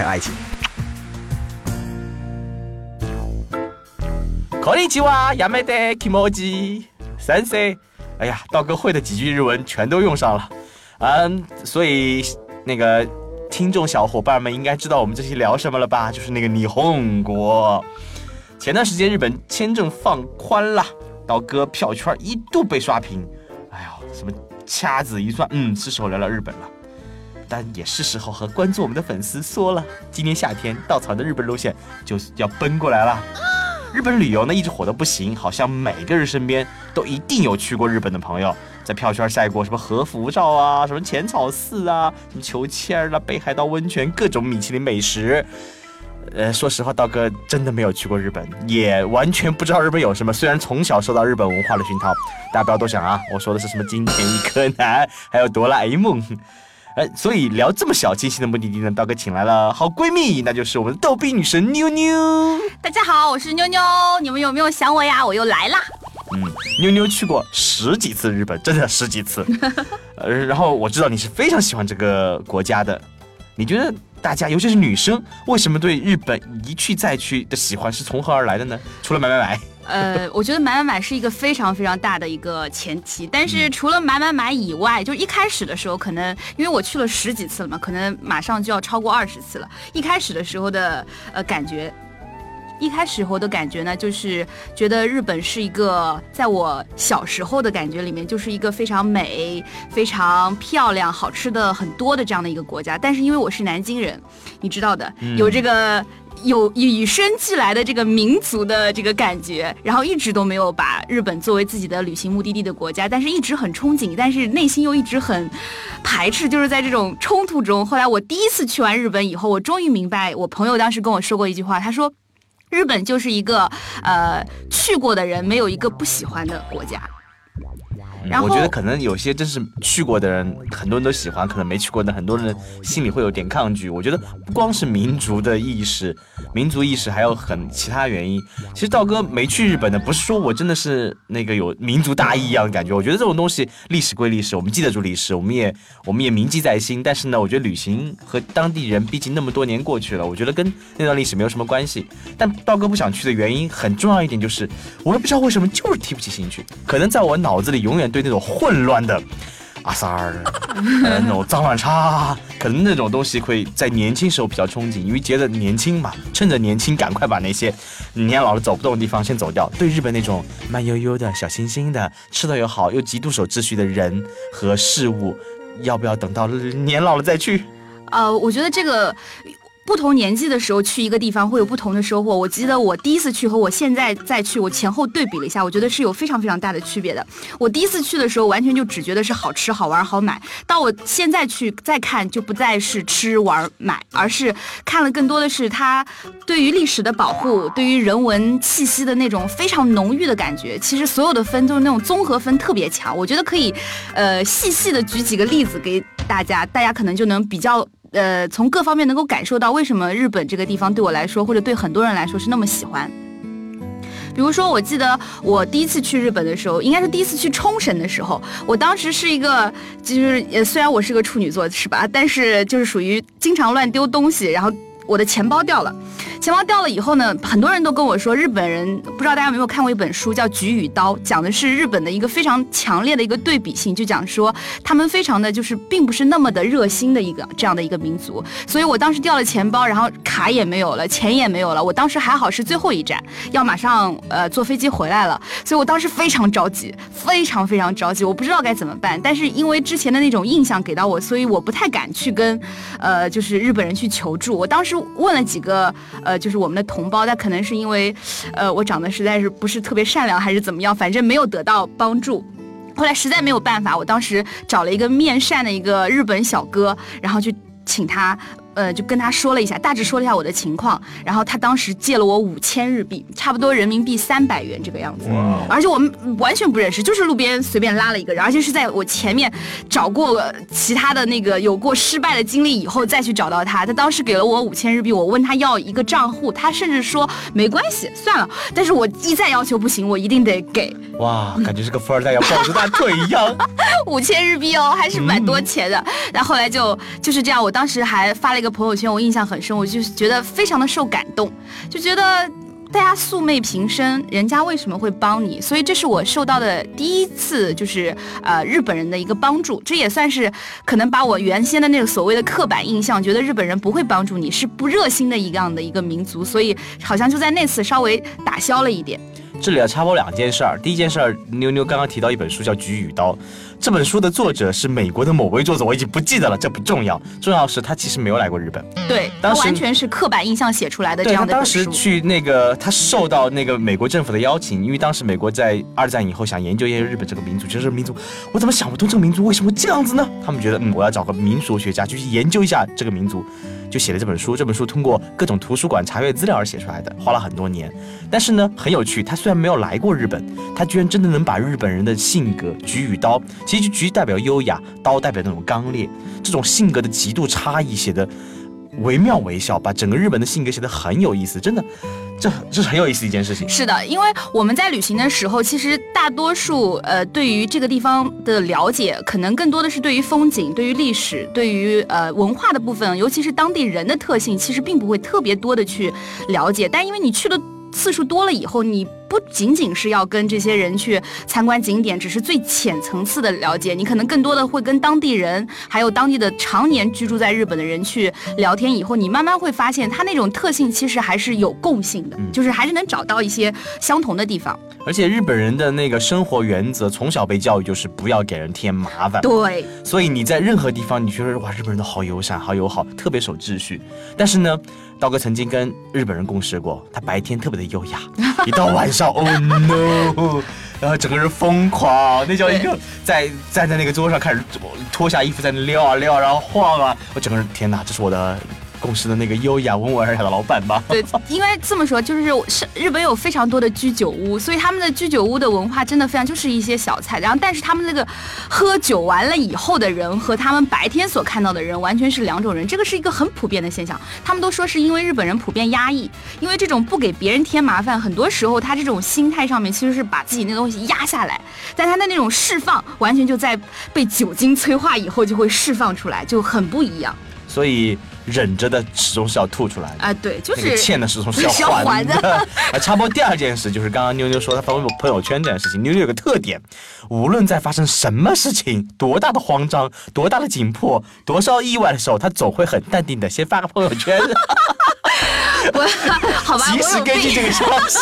还有爱情。こんにちは、やめて、キモジ、三岁。哎呀，道哥会的几句日文全都用上了，嗯，所以那个听众小伙伴们应该知道我们这期聊什么了吧？就是那个霓虹国。前段时间日本签证放宽了，道哥票圈一度被刷屏。哎呀，什么掐指一算，嗯，是时候聊聊日本了。 但也是时候和关注我们的粉丝说了，今年夏天稻草的日本路线就要奔过来了。日本旅游呢一直火得不行，好像每个人身边都一定有去过日本的朋友，在票圈晒过什么和服照啊，什么浅草寺啊，什么秋千儿啦，北海道温泉，各种米其林美食。呃，说实话，道哥真的没有去过日本，也完全不知道日本有什么。虽然从小受到日本文化的熏陶，大家不要多想啊，我说的是什么金田一柯南，还有哆啦 A 梦。呃，所以聊这么小清新的目的地呢，道哥请来了好闺蜜，那就是我们的逗比女神妞妞。大家好，我是妞妞，你们有没有想我呀？我又来啦。嗯，妞妞去过十几次日本，真的十几次。呃，然后我知道你是非常喜欢这个国家的，你觉得大家，尤其是女生，为什么对日本一去再去的喜欢是从何而来的呢？除了买买买。呃，我觉得买买买是一个非常非常大的一个前提，但是除了买买买以外，就一开始的时候，可能因为我去了十几次了嘛，可能马上就要超过二十次了。一开始的时候的呃感觉，一开始我的感觉呢，就是觉得日本是一个在我小时候的感觉里面，就是一个非常美、非常漂亮、好吃的很多的这样的一个国家。但是因为我是南京人，你知道的，有这个。有与生俱来的这个民族的这个感觉，然后一直都没有把日本作为自己的旅行目的地的国家，但是一直很憧憬，但是内心又一直很排斥，就是在这种冲突中。后来我第一次去完日本以后，我终于明白，我朋友当时跟我说过一句话，他说，日本就是一个呃去过的人没有一个不喜欢的国家。我觉得可能有些真是去过的人，很多人都喜欢；可能没去过的很多人心里会有点抗拒。我觉得不光是民族的意识，民族意识还有很其他原因。其实道哥没去日本的，不是说我真的是那个有民族大义一样的感觉。我觉得这种东西历史归历史，我们记得住历史，我们也我们也铭记在心。但是呢，我觉得旅行和当地人，毕竟那么多年过去了，我觉得跟那段历史没有什么关系。但道哥不想去的原因很重要一点就是，我也不知道为什么，就是提不起兴趣。可能在我脑子里永远。对那种混乱的阿三儿，那种脏乱差，可能那种东西会在年轻时候比较憧憬，因为觉得年轻嘛，趁着年轻赶快把那些年老了走不动的地方先走掉。对日本那种慢悠悠的小清新的，吃的又好又极度守秩序的人和事物，要不要等到年老了再去？呃，我觉得这个。不同年纪的时候去一个地方会有不同的收获。我记得我第一次去和我现在再去，我前后对比了一下，我觉得是有非常非常大的区别的。我第一次去的时候，完全就只觉得是好吃、好玩、好买；到我现在去再看，就不再是吃、玩、买，而是看了更多的是它对于历史的保护、对于人文气息的那种非常浓郁的感觉。其实所有的分都是那种综合分特别强。我觉得可以，呃，细细的举几个例子给大家，大家可能就能比较。呃，从各方面能够感受到为什么日本这个地方对我来说，或者对很多人来说是那么喜欢。比如说，我记得我第一次去日本的时候，应该是第一次去冲绳的时候，我当时是一个，就是虽然我是个处女座，是吧？但是就是属于经常乱丢东西，然后我的钱包掉了。钱包掉了以后呢，很多人都跟我说，日本人不知道大家有没有看过一本书叫《菊与刀》，讲的是日本的一个非常强烈的一个对比性，就讲说他们非常的就是并不是那么的热心的一个这样的一个民族。所以我当时掉了钱包，然后卡也没有了，钱也没有了。我当时还好是最后一站，要马上呃坐飞机回来了，所以我当时非常着急，非常非常着急，我不知道该怎么办。但是因为之前的那种印象给到我，所以我不太敢去跟呃就是日本人去求助。我当时问了几个。呃，就是我们的同胞，但可能是因为，呃，我长得实在是不是特别善良，还是怎么样，反正没有得到帮助。后来实在没有办法，我当时找了一个面善的一个日本小哥，然后去请他呃，就跟他说了一下，大致说了一下我的情况，然后他当时借了我五千日币，差不多人民币三百元这个样子。而且我们完全不认识，就是路边随便拉了一个人，而且是在我前面找过其他的那个有过失败的经历以后再去找到他。他当时给了我五千日币，我问他要一个账户，他甚至说没关系，算了。但是我一再要求不行，我一定得给。哇，感觉是个富二代要抱着 大腿一样。五千日币哦，还是蛮多钱的。然后后来就就是这样，我当时还发了一个朋友圈，我印象很深，我就觉得非常的受感动，就觉得大家素昧平生，人家为什么会帮你？所以这是我受到的第一次，就是呃日本人的一个帮助，这也算是可能把我原先的那个所谓的刻板印象，觉得日本人不会帮助你，是不热心的一样的一个民族，所以好像就在那次稍微打消了一点。这里要插播两件事儿。第一件事儿，妞妞刚刚提到一本书叫《菊与刀》，这本书的作者是美国的某位作者，我已经不记得了，这不重要，重要是他其实没有来过日本。对，他完全是刻板印象写出来的这样的他当时去那个，他受到那个美国政府的邀请，因为当时美国在二战以后想研究研究日本这个民族，觉得这个民族我怎么想不通这个民族为什么这样子呢？他们觉得嗯，我要找个民俗学家去研究一下这个民族。就写了这本书，这本书通过各种图书馆查阅资料而写出来的，花了很多年。但是呢，很有趣，他虽然没有来过日本，他居然真的能把日本人的性格，菊与刀，其实菊代表优雅，刀代表那种刚烈，这种性格的极度差异写的惟妙惟肖，把整个日本的性格写得很有意思，真的。这这是很有意思一件事情。是的，因为我们在旅行的时候，其实大多数呃对于这个地方的了解，可能更多的是对于风景、对于历史、对于呃文化的部分，尤其是当地人的特性，其实并不会特别多的去了解。但因为你去的次数多了以后，你。不仅仅是要跟这些人去参观景点，只是最浅层次的了解。你可能更多的会跟当地人，还有当地的常年居住在日本的人去聊天。以后你慢慢会发现，他那种特性其实还是有共性的，就是还是能找到一些相同的地方。而且日本人的那个生活原则，从小被教育就是不要给人添麻烦。对，所以你在任何地方，你觉得哇，日本人都好友善、好友好，特别守秩序。但是呢，刀哥曾经跟日本人共事过，他白天特别的优雅，一到晚上。Oh no！然后整个人疯狂，那叫一个在站在那个桌上开始脱下衣服在那撩啊撩，然后晃啊，我整个人天哪，这是我的。公司的那个优雅温文尔雅的老板吧？对，因为这么说，就是是日本有非常多的居酒屋，所以他们的居酒屋的文化真的非常，就是一些小菜。然后，但是他们那个喝酒完了以后的人和他们白天所看到的人完全是两种人，这个是一个很普遍的现象。他们都说是因为日本人普遍压抑，因为这种不给别人添麻烦，很多时候他这种心态上面其实是把自己那东西压下来，但他的那种释放完全就在被酒精催化以后就会释放出来，就很不一样。所以。忍着的始终是要吐出来的啊，对，就是欠的始终是要还的。啊，插播第二件事就是刚刚妞妞说她发微博朋友圈这件事情，妞妞有个特点，无论在发生什么事情，多大的慌张，多大的紧迫，多少意外的时候，她总会很淡定的先发个朋友圈。我 好吧，及时根据这个消息。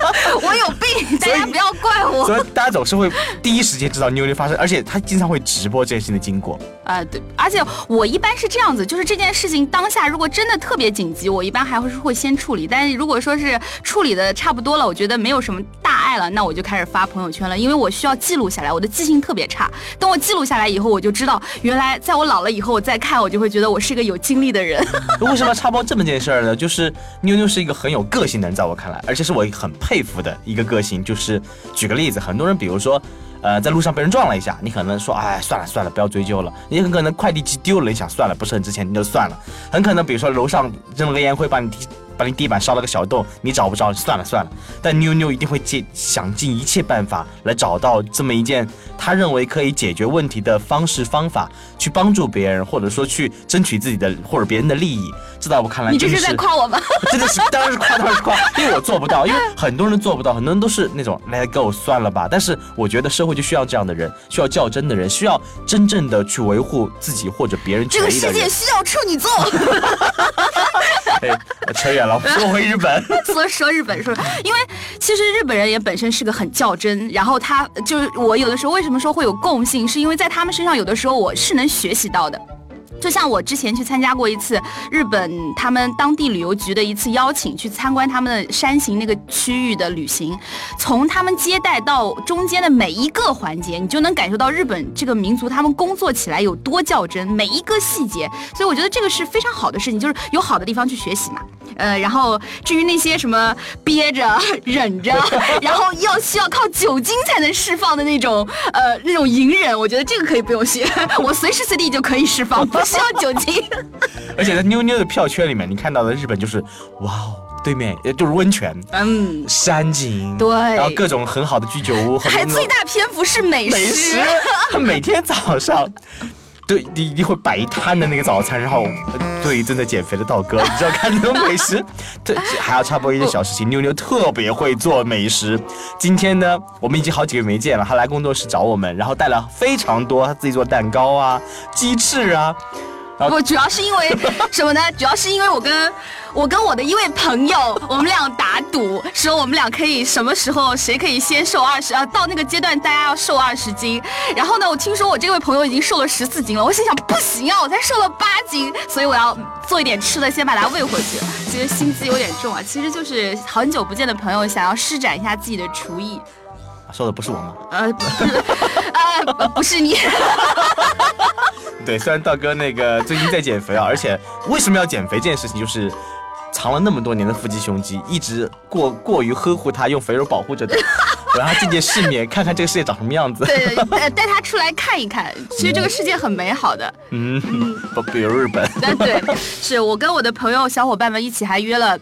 我有病，大家不要怪我。所以大家总是会第一时间知道妞妞发生，而且他经常会直播这件事情的经过。啊，对，而且我一般是这样子，就是这件事情当下如果真的特别紧急，我一般还会是会先处理。但是如果说是处理的差不多了，我觉得没有什么大碍了，那我就开始发朋友圈了，因为我需要记录下来。我的记性特别差，等我记录下来以后，我就知道原来在我老了以后我再看，我就会觉得我是一个有经历的人。为什么插播这么件事儿呢？就是。妞妞是一个很有个性的人，在我看来，而且是我很佩服的一个个性。就是举个例子，很多人，比如说，呃，在路上被人撞了一下，你可能说，哎，算了算了，不要追究了。你很可能快递机丢了，你想算了，不是很值钱，你就算了。很可能，比如说楼上扔了个烟灰，把你踢。把你地板烧了个小洞，你找不着，算了算了。但妞妞一定会尽想尽一切办法来找到这么一件他认为可以解决问题的方式方法，去帮助别人，或者说去争取自己的或者别人的利益。这在我看来，你这是在夸我吗？真的是，当然是夸，当然是夸，因为我做不到，因为 很多人做不到，很多人都是那种 let go 算了吧。但是我觉得社会就需要这样的人，需要较真的人，需要真正的去维护自己或者别人这个世界需要处女座。哎，扯远了，说回日本。说说日本，说，因为其实日本人也本身是个很较真，然后他就是我有的时候为什么说会有共性，是因为在他们身上有的时候我是能学习到的。就像我之前去参加过一次日本他们当地旅游局的一次邀请，去参观他们的山形那个区域的旅行，从他们接待到中间的每一个环节，你就能感受到日本这个民族他们工作起来有多较真，每一个细节。所以我觉得这个是非常好的事情，就是有好的地方去学习嘛。呃，然后至于那些什么憋着、忍着，然后要需要靠酒精才能释放的那种呃那种隐忍，我觉得这个可以不用学，我随时随地就可以释放，需要酒精。而且在妞妞的票圈里面，你看到的日本就是哇哦，对面也就是温泉、嗯，山景，对然后各种很好的居酒屋，很还最大篇幅是美美食，他每天早上。对，你一定会摆一摊的那个早餐，然后呃对正在减肥的道哥，你知道看这种美食，对，还要插播一件小事情，妞妞特别会做美食。今天呢，我们已经好几个月没见了，她来工作室找我们，然后带了非常多她自己做蛋糕啊、鸡翅啊，不，主要是因为 什么呢？主要是因为我跟我跟我的一位朋友，我们俩打赌，说我们俩可以什么时候谁可以先瘦二十啊？到那个阶段大家要瘦二十斤。然后呢，我听说我这位朋友已经瘦了十四斤了，我心想不行啊，我才瘦了八斤，所以我要做一点吃的，先把它喂回去。其实心机有点重啊，其实就是很久不见的朋友想要施展一下自己的厨艺。说的不是我吗？呃，不是，呃，不是你。对，虽然道哥那个最近在减肥啊，而且为什么要减肥这件事情，就是藏了那么多年的腹肌胸肌，一直过过于呵护它，用肥肉保护着的。我让他见见世面，看看这个世界长什么样子。对，带带他出来看一看，其实这个世界很美好的。嗯，不，比如日本。对对，是我跟我的朋友小伙伴们一起还约了。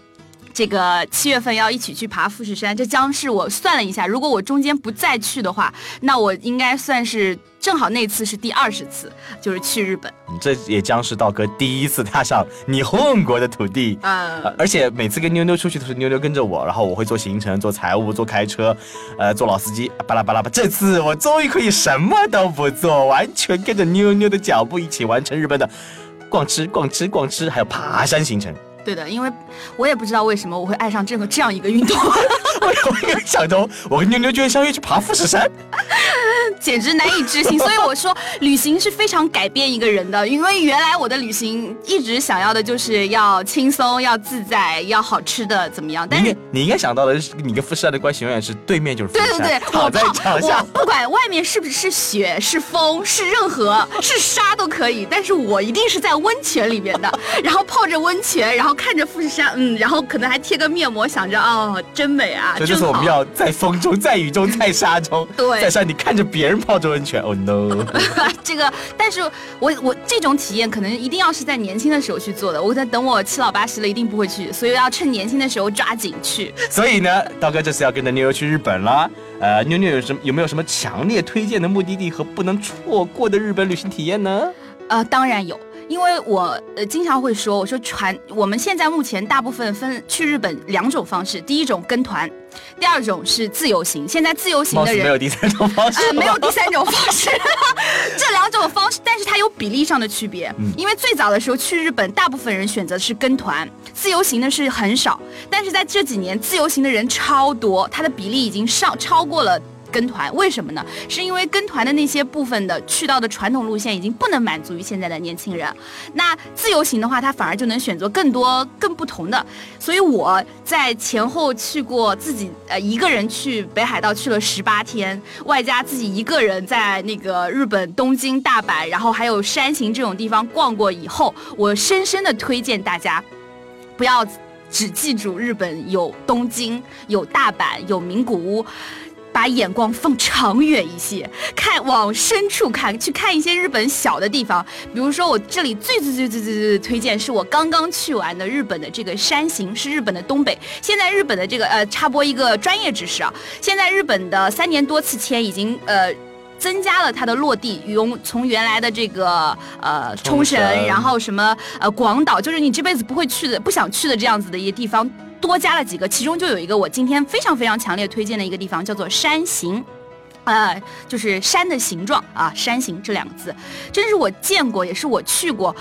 这个七月份要一起去爬富士山，这将是我算了一下，如果我中间不再去的话，那我应该算是正好那次是第二十次，就是去日本。这也将是道哥第一次踏上你混国的土地。嗯呃而且每次跟妞妞出去都是妞妞跟着我，然后我会做行程、做财务、做开车，呃，做老司机，巴拉巴拉巴。这次我终于可以什么都不做，完全跟着妞妞的脚步一起完成日本的逛吃、逛吃、逛吃，还有爬山行程。对的，因为我也不知道为什么我会爱上这个这样一个运动，我有一个想着我跟妞妞居然相约去爬富士山？简直难以置信。所以我说，旅行是非常改变一个人的。因为原来我的旅行一直想要的就是要轻松、要自在、要好吃的，怎么样？但是你应该想到的是，你跟富士山的关系永远是对面就是富士山，对对对，我躺在泡脚下我。不管外面是不是雪、是风、是任何是沙都可以，但是我一定是在温泉里面的，然后泡着温泉，然后看着富士山，嗯，然后可能还贴个面膜，想着哦，真美啊，所以这。次我们要在风中、在雨中、在沙中，对在山你看着别人泡着温泉。Oh no！这个，但是我我这种体验可能一定要是在年轻的时候去做的，我在等我七老八十了，一定不会去，所以要趁年轻的时候抓紧去。所以呢，刀哥这次要跟着妞妞去日本了。呃，妞妞有什么有没有什么强烈推荐的目的地和不能错过的日本旅行体验呢？呃，当然有，因为我呃经常会说，我说传我们现在目前大部分分去日本两种方式，第一种跟团，第二种是自由行。现在自由行的人没有第三种方式、呃，没有第三种方式，这两种方式，但是它有比例上的区别。嗯因为最早的时候去日本，大部分人选择是跟团，自由行的是很少。但是在这几年，自由行的人超多，它的比例已经上超过了。跟团为什么呢？是因为跟团的那些部分的去到的传统路线已经不能满足于现在的年轻人，那自由行的话，他反而就能选择更多更不同的。所以我在前后去过自己呃一个人去北海道去了十八天，外加自己一个人在那个日本东京、大阪，然后还有山形这种地方逛过以后，我深深的推荐大家不要只记住日本有东京、有大阪、有名古屋。把眼光放长远一些，看往深处看，去看一些日本小的地方。比如说，我这里最最最最最最推荐是我刚刚去完的日本的这个山形，是日本的东北。现在日本的这个呃，插播一个专业知识啊，现在日本的三年多次签已经呃。增加了它的落地，从从原来的这个呃冲绳，冲绳然后什么呃广岛，就是你这辈子不会去的、不想去的这样子的一些地方，多加了几个，其中就有一个我今天非常非常强烈推荐的一个地方，叫做山形。呃，就是山的形状啊，山形这两个字，真是我见过，也是我去过。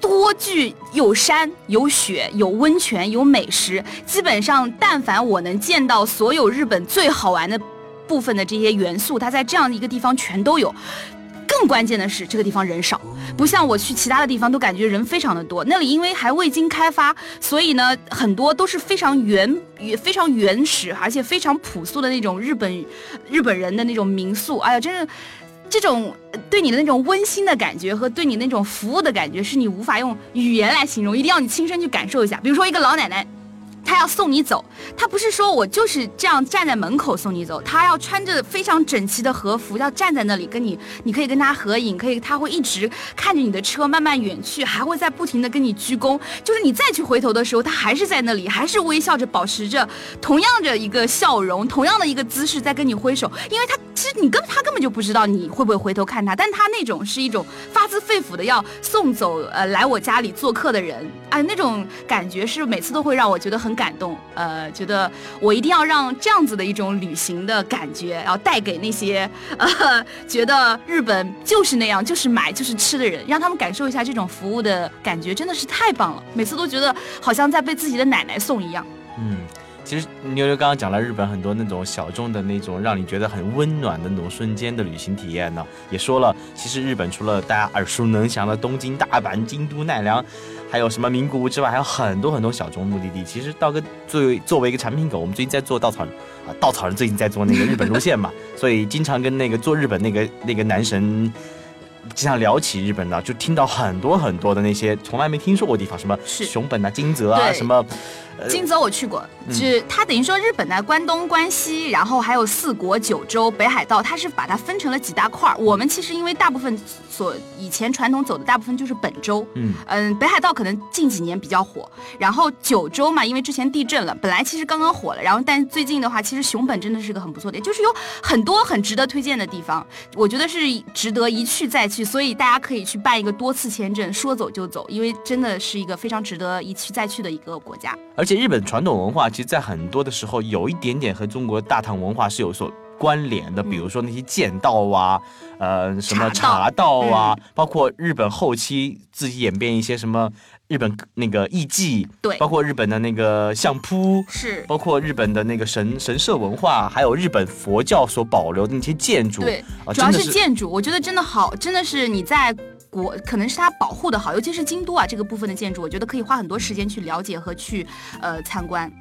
多具有山有雪有温泉有美食，基本上但凡我能见到所有日本最好玩的部分的这些元素，它在这样的一个地方全都有。更关键的是，这个地方人少，不像我去其他的地方都感觉人非常的多。那里因为还未经开发，所以呢，很多都是非常原、非常原始，而且非常朴素的那种日本日本人的那种民宿。哎呀，真是这种对你的那种温馨的感觉和对你那种服务的感觉，是你无法用语言来形容，一定要你亲身去感受一下。比如说一个老奶奶。他要送你走，他不是说我就是这样站在门口送你走，他要穿着非常整齐的和服，要站在那里跟你，你可以跟他合影，可以，他会一直看着你的车慢慢远去，还会在不停的跟你鞠躬，就是你再去回头的时候，他还是在那里，还是微笑着，保持着同样的一个笑容，同样的一个姿势在跟你挥手，因为他其实你根他根本就不知道你会不会回头看他，但他那种是一种发自肺腑的要送走呃来我家里做客的人，哎，那种感觉是每次都会让我觉得很。感动，呃，觉得我一定要让这样子的一种旅行的感觉，然后带给那些 呃觉得日本就是那样，就是买就是吃的人，让他们感受一下这种服务的感觉，真的是太棒了。每次都觉得好像在被自己的奶奶送一样。嗯，其实妞妞刚刚讲了日本很多那种小众的那种让你觉得很温暖的那种瞬间的旅行体验呢，也说了，其实日本除了大家耳熟能详的东京、大阪、京都、奈良。还有什么名古屋之外，还有很多很多小众目的地。其实道哥作为作为一个产品狗，我们最近在做稻草人啊，稻草人最近在做那个日本路线嘛，所以经常跟那个做日本那个那个男神。经常聊起日本的，就听到很多很多的那些从来没听说过地方，什么熊本啊、金泽啊，什么。金泽我去过，就是它等于说日本的关东、关西，然后还有四国、九州、北海道，它是把它分成了几大块儿。我们其实因为大部分所以前传统走的大部分就是本州，嗯。嗯，北海道可能近几年比较火，然后九州嘛，因为之前地震了，本来其实刚刚火了，然后但最近的话，其实熊本真的是个很不错的，就是有很多很值得推荐的地方，我觉得是值得一去再去，所以大家可以去办一个多次签证，说走就走，因为真的是一个非常值得一去再去的一个国家。而且日本传统文化，其实，在很多的时候，有一点点和中国大唐文化是有所关联的。比如说那些剑道啊，呃，什么茶道啊，包括日本后期自己演变一些什么日本那个艺伎，对，包括日本的那个相扑，是，包括日本的那个神神社文化，还有日本佛教所保留的那些建筑，对，主要是建筑，我觉得真的好，真的是你在。国可能是它保护的好，尤其是京都啊这个部分的建筑，我觉得可以花很多时间去了解和去呃参观。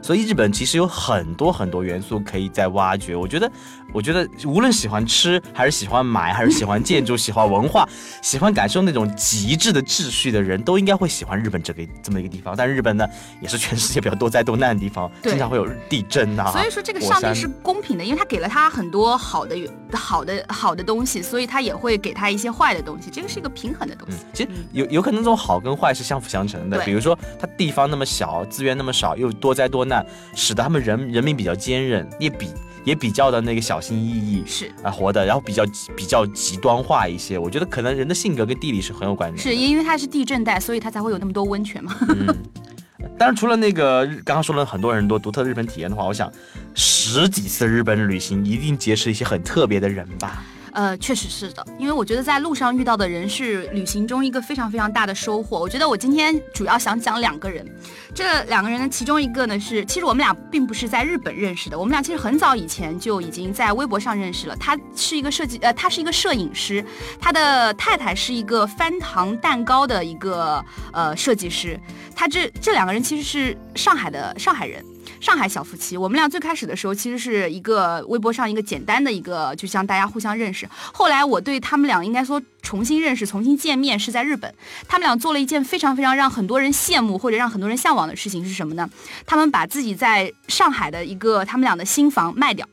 所以日本其实有很多很多元素可以再挖掘，我觉得。我觉得无论喜欢吃，还是喜欢买，还是喜欢建筑、喜欢文化、喜欢感受那种极致的秩序的人，都应该会喜欢日本这个这么一个地方。但日本呢，也是全世界比较多灾多难的地方，经常会有地震呐。所以说这个上帝是公平的，因为他给了他很多好的、好的、好的东西，所以他也会给他一些坏的东西。这个是一个平衡的东西。其实有有可能这种好跟坏是相辅相成的。比如说它地方那么小，资源那么少，又多灾多难，使得他们人人民比较坚韧，也比。也比较的那个小心翼翼，是啊，活的，然后比较比较极端化一些。我觉得可能人的性格跟地理是很有关的。是因为它是地震带，所以它才会有那么多温泉嘛。嗯，当然除了那个刚刚说了很多很多独特日本体验的话，我想十几次日本旅行一定结识一些很特别的人吧。呃，确实是的，因为我觉得在路上遇到的人是旅行中一个非常非常大的收获。我觉得我今天主要想讲两个人，这两个人呢，其中一个呢是，其实我们俩并不是在日本认识的，我们俩其实很早以前就已经在微博上认识了。他是一个设计，呃，他是一个摄影师，他的太太是一个翻糖蛋糕的一个呃设计师。他这这两个人其实是上海的上海人。上海小夫妻，我们俩最开始的时候其实是一个微博上一个简单的一个，就像大家互相认识。后来我对他们俩应该说重新认识、重新见面是在日本。他们俩做了一件非常非常让很多人羡慕或者让很多人向往的事情是什么呢？他们把自己在上海的一个他们俩的新房卖掉，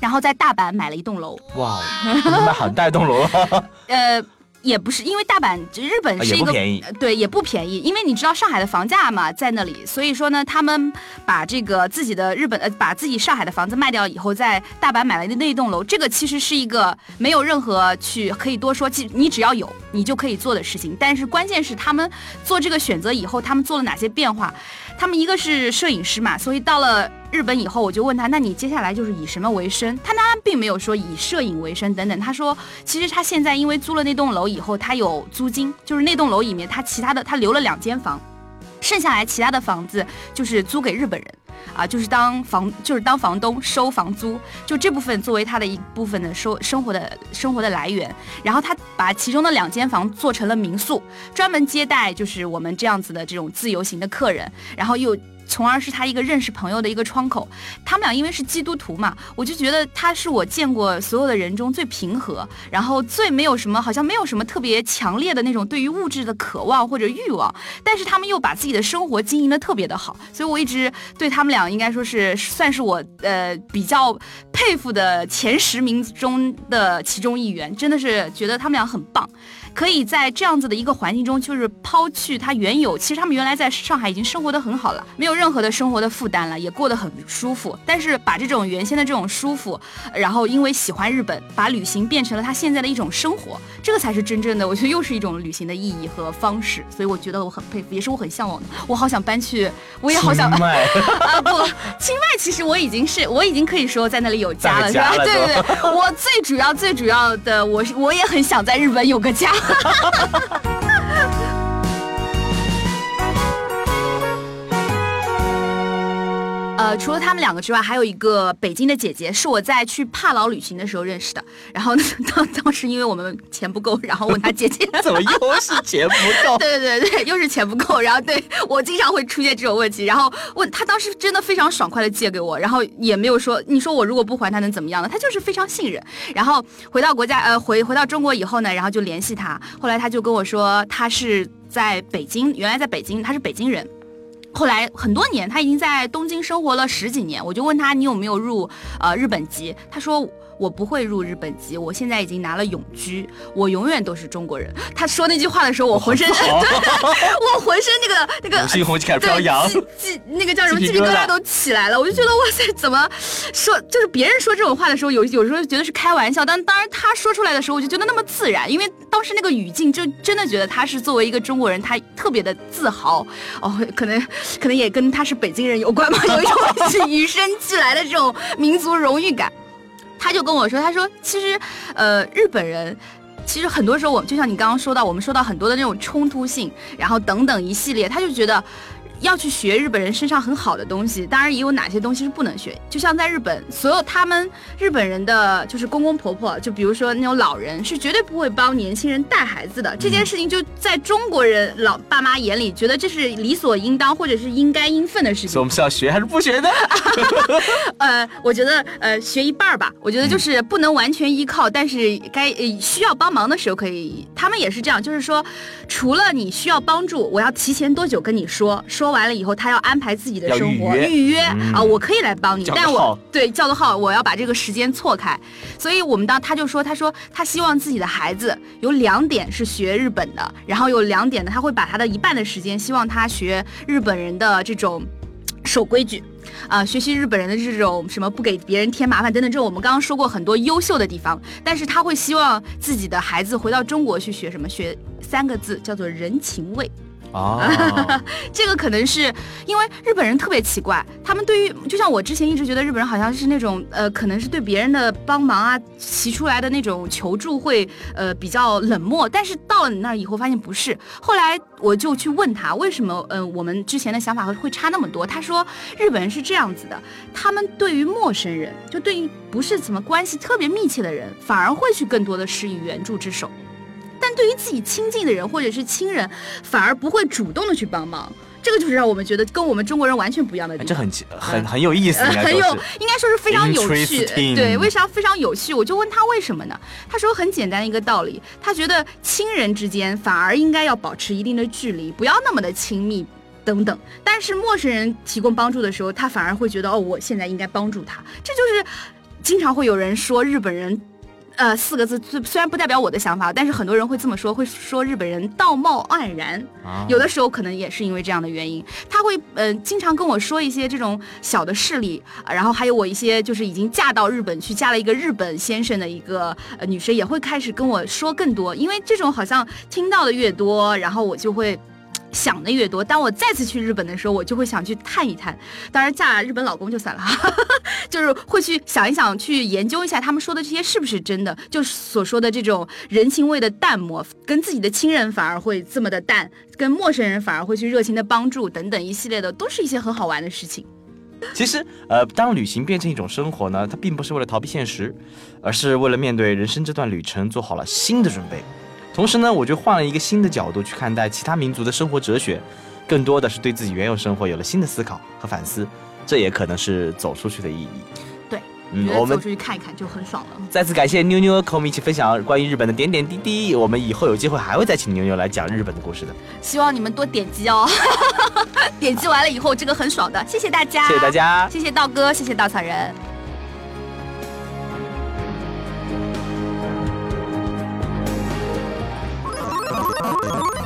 然后在大阪买了一栋楼。哇，买很大一栋楼呃。也不是，因为大阪日本是一个对也不便宜，因为你知道上海的房价嘛，在那里，所以说呢，他们把这个自己的日本呃，把自己上海的房子卖掉以后，在大阪买了那一栋楼，这个其实是一个没有任何去可以多说，你只要有你就可以做的事情。但是关键是他们做这个选择以后，他们做了哪些变化？他们一个是摄影师嘛，所以到了。日本以后，我就问他，那你接下来就是以什么为生？他当然并没有说以摄影为生等等。他说，其实他现在因为租了那栋楼以后，他有租金，就是那栋楼里面他其他的他留了两间房，剩下来其他的房子就是租给日本人。啊，就是当房就是当房东收房租，就这部分作为他的一部分的收生活的生活的来源。然后他把其中的两间房做成了民宿，专门接待就是我们这样子的这种自由行的客人，然后又。从而是他一个认识朋友的一个窗口。他们俩因为是基督徒嘛，我就觉得他是我见过所有的人中最平和，然后最没有什么，好像没有什么特别强烈的那种对于物质的渴望或者欲望。但是他们又把自己的生活经营的特别的好，所以我一直对他们俩应该说是算是我呃比较佩服的前十名中的其中一员。真的是觉得他们俩很棒。可以在这样子的一个环境中，就是抛去他原有，其实他们原来在上海已经生活的很好了，没有任何的生活的负担了，也过得很舒服。但是把这种原先的这种舒服，然后因为喜欢日本，把旅行变成了他现在的一种生活，这个才是真正的，我觉得又是一种旅行的意义和方式。所以我觉得我很佩服，也是我很向往的。我好想搬去，我也好想 啊不，清迈其实我已经是我已经可以说在那里有家了，是吧？对对对，我最主要最主要的，我是我也很想在日本有个家。呃，除了他们两个之外，还有一个北京的姐姐，是我在去帕劳旅行的时候认识的。然后当当时因为我们钱不够，然后问他姐姐 怎么又是钱不够？对 对对对，又是钱不够。然后对我经常会出现这种问题，然后问他当时真的非常爽快的借给我，然后也没有说你说我如果不还他能怎么样呢？他就是非常信任。然后回到国家呃回回到中国以后呢，然后就联系他，后来他就跟我说他是在北京，原来在北京，他是北京人。后来很多年，他已经在东京生活了十几年。我就问他，你有没有入呃日本籍？他说。我不会入日本籍，我现在已经拿了永居，我永远都是中国人。他说那句话的时候，我浑身，我浑身那个那个心红开始飘扬，鸡那个叫什么鸡皮疙瘩都起来了。我就觉得哇塞，怎么说？就是别人说这种话的时候，有有时候觉得是开玩笑，但当然他说出来的时候，我就觉得那么自然，因为当时那个语境就真的觉得他是作为一个中国人，他特别的自豪。哦，可能可能也跟他是北京人有关吧，有一种与生俱来的这种民族荣誉感。他就跟我说，他说其实，呃，日本人，其实很多时候我就像你刚刚说到，我们说到很多的那种冲突性，然后等等一系列，他就觉得。要去学日本人身上很好的东西，当然也有哪些东西是不能学。就像在日本，所有他们日本人的就是公公婆婆，就比如说那种老人，是绝对不会帮年轻人带孩子的。这件事情就在中国人老爸妈眼里，觉得这是理所应当或者是应该应分的事情。所以我们是要学还是不学呢？呃，我觉得呃学一半吧。我觉得就是不能完全依靠，但是该呃需要帮忙的时候可以。他们也是这样，就是说，除了你需要帮助，我要提前多久跟你说说。完了以后，他要安排自己的生活预约啊，我可以来帮你，但我对叫个号，我要把这个时间错开。所以我们当他就说，他说他希望自己的孩子有两点是学日本的，然后有两点呢，他会把他的一半的时间希望他学日本人的这种守规矩啊，学习日本人的这种什么不给别人添麻烦等等。这我们刚刚说过很多优秀的地方，但是他会希望自己的孩子回到中国去学什么？学三个字叫做人情味。啊，这个可能是因为日本人特别奇怪，他们对于就像我之前一直觉得日本人好像是那种呃，可能是对别人的帮忙啊，提出来的那种求助会呃比较冷漠，但是到了你那儿以后发现不是。后来我就去问他为什么呃我们之前的想法会会差那么多，他说日本人是这样子的，他们对于陌生人，就对于不是怎么关系特别密切的人，反而会去更多的施以援助之手。但对于自己亲近的人或者是亲人，反而不会主动的去帮忙，这个就是让我们觉得跟我们中国人完全不一样的地方。这很很 很有意思，很有应该说是非常有趣。对，为啥非常有趣？我就问他为什么呢？他说很简单一个道理，他觉得亲人之间反而应该要保持一定的距离，不要那么的亲密等等。但是陌生人提供帮助的时候，他反而会觉得哦，我现在应该帮助他。这就是经常会有人说日本人。呃，四个字，虽然不代表我的想法，但是很多人会这么说，会说日本人道貌岸然。有的时候可能也是因为这样的原因，他会呃经常跟我说一些这种小的事例，然后还有我一些就是已经嫁到日本去，嫁了一个日本先生的一个呃女生也会开始跟我说更多，因为这种好像听到的越多，然后我就会。想的越多，当我再次去日本的时候，我就会想去探一探。当然，嫁日本老公就算了，就是会去想一想，去研究一下他们说的这些是不是真的。就是所说的这种人情味的淡漠，跟自己的亲人反而会这么的淡，跟陌生人反而会去热情的帮助等等一系列的，都是一些很好玩的事情。其实，呃，当旅行变成一种生活呢，它并不是为了逃避现实，而是为了面对人生这段旅程做好了新的准备。同时呢，我就换了一个新的角度去看待其他民族的生活哲学，更多的是对自己原有生活有了新的思考和反思，这也可能是走出去的意义。对，嗯我们走出去看一看就很爽了。再次感谢妞妞和我们一起分享关于日本的点点滴滴。我们以后有机会还会再请妞妞来讲日本的故事的。希望你们多点击哦，点击完了以后这个很爽的，谢谢大家，谢谢大，家。谢谢道哥，谢谢稻草人。